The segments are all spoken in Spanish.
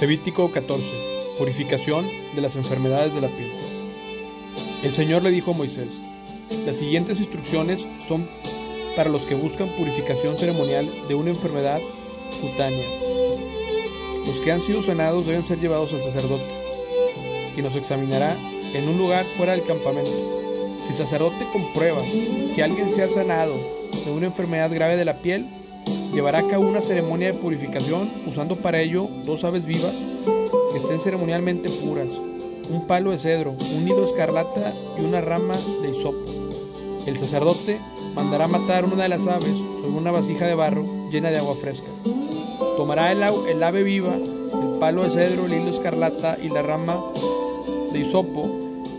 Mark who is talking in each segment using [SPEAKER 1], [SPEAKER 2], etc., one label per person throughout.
[SPEAKER 1] Levítico 14. Purificación de las enfermedades de la piel. El Señor le dijo a Moisés, las siguientes instrucciones son para los que buscan purificación ceremonial de una enfermedad cutánea. Los que han sido sanados deben ser llevados al sacerdote, quien los examinará en un lugar fuera del campamento. Si el sacerdote comprueba que alguien se ha sanado de una enfermedad grave de la piel, llevará a cabo una ceremonia de purificación usando para ello dos aves vivas que estén ceremonialmente puras, un palo de cedro, un hilo escarlata y una rama de hisopo. El sacerdote mandará matar una de las aves sobre una vasija de barro llena de agua fresca. Tomará el, ave viva, el palo de cedro, el hilo escarlata y la rama de hisopo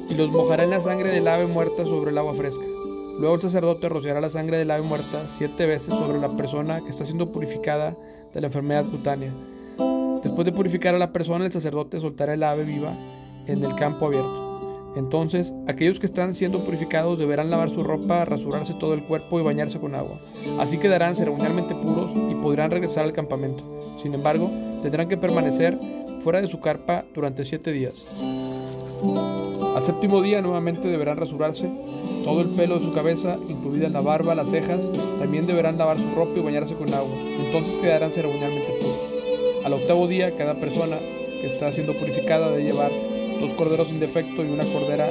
[SPEAKER 1] y los mojará en la sangre del ave muerta sobre el agua fresca. Luego el sacerdote rociará la sangre del ave muerta siete veces sobre la persona que está siendo purificada de la enfermedad cutánea. Después de purificar a la persona, el sacerdote soltará el ave viva en el campo abierto. Entonces, aquellos que están siendo purificados deberán lavar su ropa, rasurarse todo el cuerpo y bañarse con agua. Así quedarán ceremonialmente puros y podrán regresar al campamento. Sin embargo, tendrán que permanecer fuera de su carpa durante siete días. Al séptimo día nuevamente deberán rasurarse todo el pelo de su cabeza, incluida la barba, las cejas, también deberán lavar su ropa y bañarse con agua. Entonces quedarán ceremonialmente puros. Al octavo día, cada persona que está siendo purificada debe llevar dos corderos sin defecto y una cordera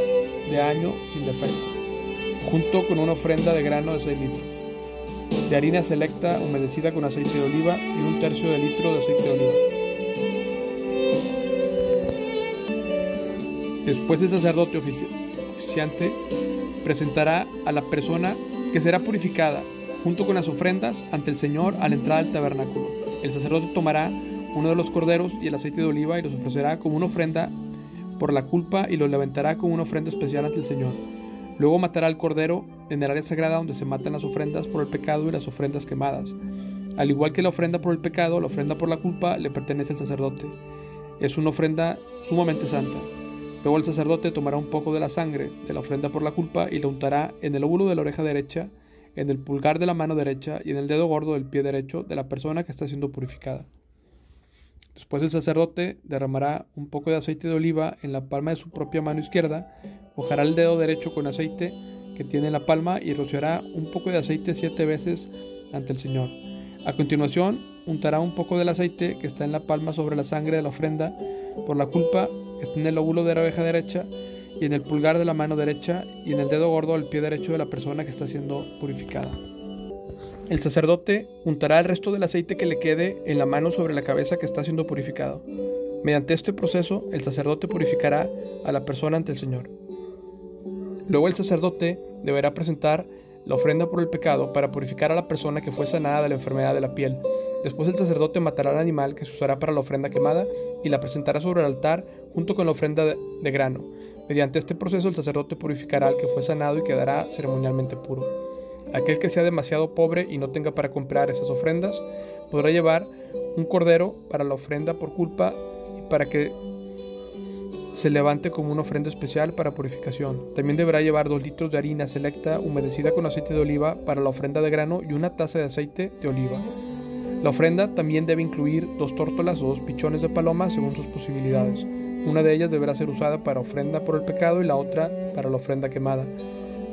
[SPEAKER 1] de año sin defecto, junto con una ofrenda de grano de 6 litros, de harina selecta humedecida con aceite de oliva y un tercio de litro de aceite de oliva. Después el sacerdote oficiante presentará a la persona que será purificada junto con las ofrendas ante el Señor al entrar al tabernáculo. El sacerdote tomará uno de los corderos y el aceite de oliva y los ofrecerá como una ofrenda por la culpa y los levantará como una ofrenda especial ante el Señor. Luego matará al cordero en el área sagrada donde se matan las ofrendas por el pecado y las ofrendas quemadas. Al igual que la ofrenda por el pecado, la ofrenda por la culpa le pertenece al sacerdote. Es una ofrenda sumamente santa. Luego el sacerdote tomará un poco de la sangre de la ofrenda por la culpa y la untará en el lóbulo de la oreja derecha, en el pulgar de la mano derecha y en el dedo gordo del pie derecho de la persona que está siendo purificada. Después el sacerdote derramará un poco de aceite de oliva en la palma de su propia mano izquierda, mojará el dedo derecho con aceite que tiene en la palma y rociará un poco de aceite siete veces ante el Señor. A continuación, untará un poco del aceite que está en la palma sobre la sangre de la ofrenda por la culpa está en el lóbulo de la oreja derecha y en el pulgar de la mano derecha y en el dedo gordo del pie derecho de la persona que está siendo purificada. El sacerdote untará el resto del aceite que le quede en la mano sobre la cabeza que está siendo purificado. Mediante este proceso, el sacerdote purificará a la persona ante el Señor. Luego el sacerdote deberá presentar la ofrenda por el pecado para purificar a la persona que fue sanada de la enfermedad de la piel Después el sacerdote matará al animal que se usará para la ofrenda quemada y la presentará sobre el altar junto con la ofrenda de, grano. Mediante este proceso el sacerdote purificará al que fue sanado y quedará ceremonialmente puro. Aquel que sea demasiado pobre y no tenga para comprar esas ofrendas, podrá llevar un cordero para la ofrenda por culpa y para que se levante como una ofrenda especial para purificación. También deberá llevar dos litros de harina selecta humedecida con aceite de oliva para la ofrenda de grano y una taza de aceite de oliva. La ofrenda también debe incluir dos tórtolas o dos pichones de paloma según sus posibilidades. Una de ellas deberá ser usada para ofrenda por el pecado y la otra para la ofrenda quemada.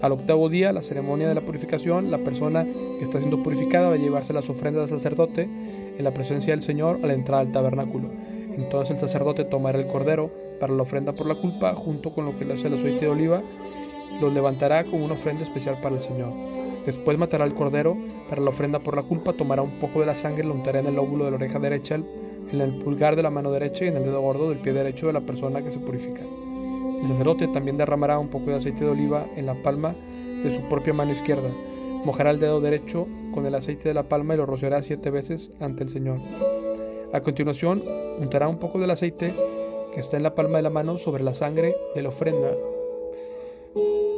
[SPEAKER 1] Al octavo día, la ceremonia de la purificación, la persona que está siendo purificada va a llevarse las ofrendas al sacerdote en la presencia del Señor al entrar al tabernáculo. Entonces el sacerdote tomará el cordero para la ofrenda por la culpa junto con lo que le hace el aceite de oliva, lo levantará como una ofrenda especial para el Señor. Después matará al cordero para la ofrenda por la culpa, tomará un poco de la sangre, lo untará en el lóbulo de la oreja derecha, en el pulgar de la mano derecha y en el dedo gordo del pie derecho de la persona que se purifica. El sacerdote también derramará un poco de aceite de oliva en la palma de su propia mano izquierda. Mojará el dedo derecho con el aceite de la palma y lo rociará siete veces ante el Señor. A continuación, untará un poco del aceite que está en la palma de la mano sobre la sangre de la ofrenda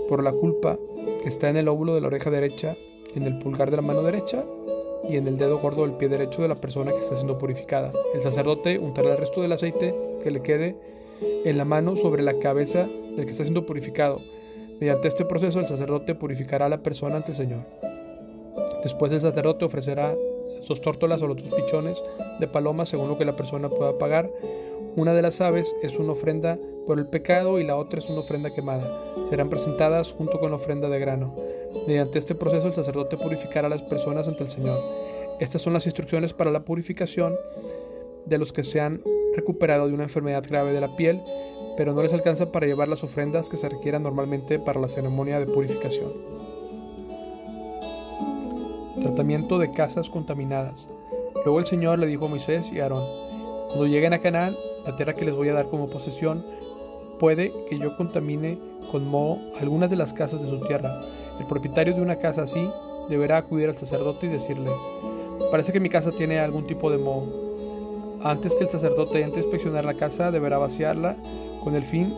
[SPEAKER 1] por la culpa que está en el óvulo de la oreja derecha, en el pulgar de la mano derecha y en el dedo gordo del pie derecho de la persona que está siendo purificada. El sacerdote untará el resto del aceite que le quede en la mano sobre la cabeza del que está siendo purificado. Mediante este proceso el sacerdote purificará a la persona ante el Señor. Después el sacerdote ofrecerá dos tórtolas o otros pichones de paloma según lo que la persona pueda pagar. Una de las aves es una ofrenda por el pecado y la otra es una ofrenda quemada. Serán presentadas junto con la ofrenda de grano. Mediante este proceso el sacerdote purificará a las personas ante el Señor. Estas son las instrucciones para la purificación de los que se han recuperado de una enfermedad grave de la piel, pero no les alcanza para llevar las ofrendas que se requieran normalmente para la ceremonia de purificación. Tratamiento de casas contaminadas. Luego el Señor le dijo a Moisés y a Aarón, cuando lleguen a Canaán, la tierra que les voy a dar como posesión, puede que yo contamine con moho algunas de las casas de su tierra. El propietario de una casa así deberá acudir al sacerdote y decirle, parece que mi casa tiene algún tipo de moho. Antes que el sacerdote entre a inspeccionar la casa, deberá vaciarla con el fin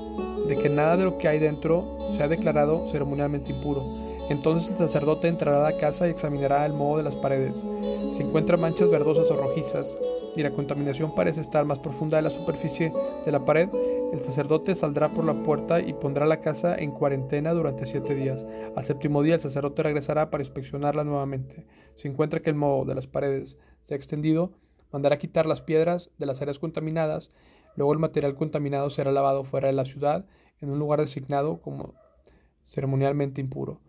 [SPEAKER 1] de que nada de lo que hay dentro sea declarado ceremonialmente impuro. Entonces el sacerdote entrará a la casa y examinará el moho de las paredes. Si encuentra manchas verdosas o rojizas y la contaminación parece estar más profunda de la superficie de la pared, el sacerdote saldrá por la puerta y pondrá la casa en cuarentena durante siete días. Al séptimo día el sacerdote regresará para inspeccionarla nuevamente. Si encuentra que el moho de las paredes se ha extendido, mandará quitar las piedras de las áreas contaminadas. Luego el material contaminado será lavado fuera de la ciudad en un lugar designado como ceremonialmente impuro.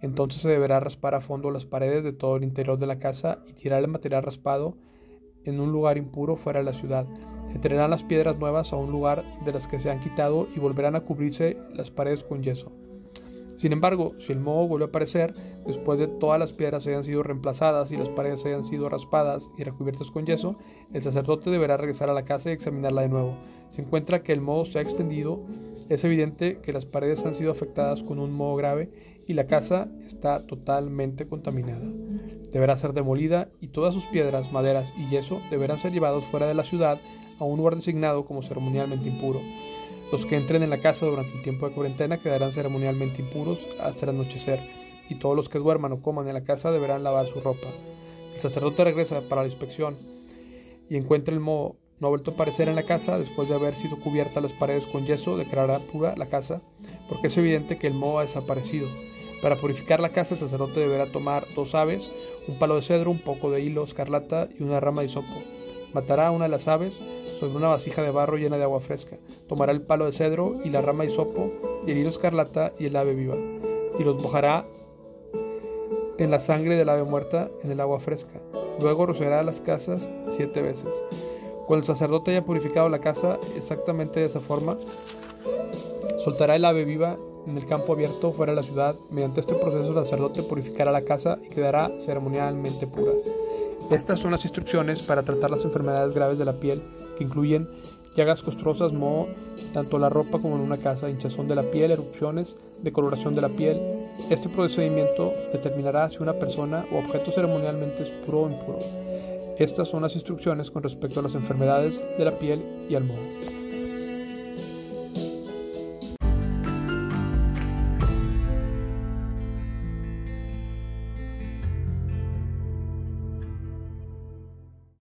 [SPEAKER 1] Entonces se deberá raspar a fondo las paredes de todo el interior de la casa y tirar el material raspado en un lugar impuro fuera de la ciudad. Se traerán las piedras nuevas a un lugar de las que se han quitado y volverán a cubrirse las paredes con yeso. Sin embargo, si el moho vuelve a aparecer, después de todas las piedras hayan sido reemplazadas y las paredes hayan sido raspadas y recubiertas con yeso, el sacerdote deberá regresar a la casa y examinarla de nuevo. Si encuentra que el moho se ha extendido, es evidente que las paredes han sido afectadas con un moho grave y la casa está totalmente contaminada. Deberá ser demolida y todas sus piedras, maderas y yeso deberán ser llevados fuera de la ciudad a un lugar designado como ceremonialmente impuro. Los que entren en la casa durante el tiempo de cuarentena quedarán ceremonialmente impuros hasta el anochecer, y todos los que duerman o coman en la casa deberán lavar su ropa. El sacerdote regresa para la inspección y encuentra el moho no ha vuelto a aparecer en la casa después de haber sido cubierta las paredes con yeso, declarará pura la casa, porque es evidente que el moho ha desaparecido. Para purificar la casa, el sacerdote deberá tomar dos aves, un palo de cedro, un poco de hilo escarlata y una rama de hisopo. Matará una de las aves sobre una vasija de barro llena de agua fresca. Tomará el palo de cedro y la rama de hisopo y el hilo escarlata y el ave viva, y los mojará en la sangre del ave muerta en el agua fresca. Luego rociará las casas siete veces. Cuando el sacerdote haya purificado la casa exactamente de esa forma, soltará el ave viva en el campo abierto fuera de la ciudad. Mediante este proceso el sacerdote purificará la casa y quedará ceremonialmente pura. Estas son las instrucciones para tratar las enfermedades graves de la piel, que incluyen llagas costrosas, moho, tanto la ropa como en una casa, hinchazón de la piel, erupciones, decoloración de la piel. Este procedimiento determinará si una persona o objeto ceremonialmente es puro o impuro. Estas son las instrucciones con respecto a las enfermedades de la piel y al moho.